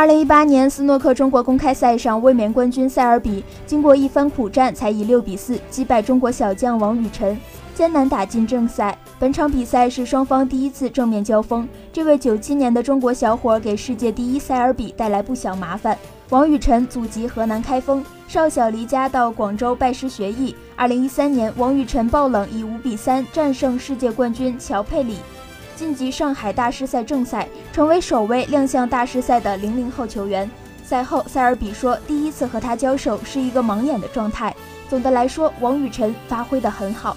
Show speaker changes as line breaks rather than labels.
二零一八年斯诺克中国公开赛上，卫冕冠军塞尔比经过一番苦战，才以六比四击败中国小将王雨晨，艰难打进正赛。本场比赛是双方第一次正面交锋。这位九七年的中国小伙给世界第一塞尔比带来不小麻烦。王雨晨祖籍河南开封，少小离家到广州拜师学艺。二零一三年，王雨晨爆冷以五比三战胜世界冠军乔佩里。晋级上海大师赛正赛，成为首位亮相大师赛的零零后球员。赛后，塞尔比说：“第一次和他交手是一个盲眼的状态。总的来说，王雨晨发挥得很好。”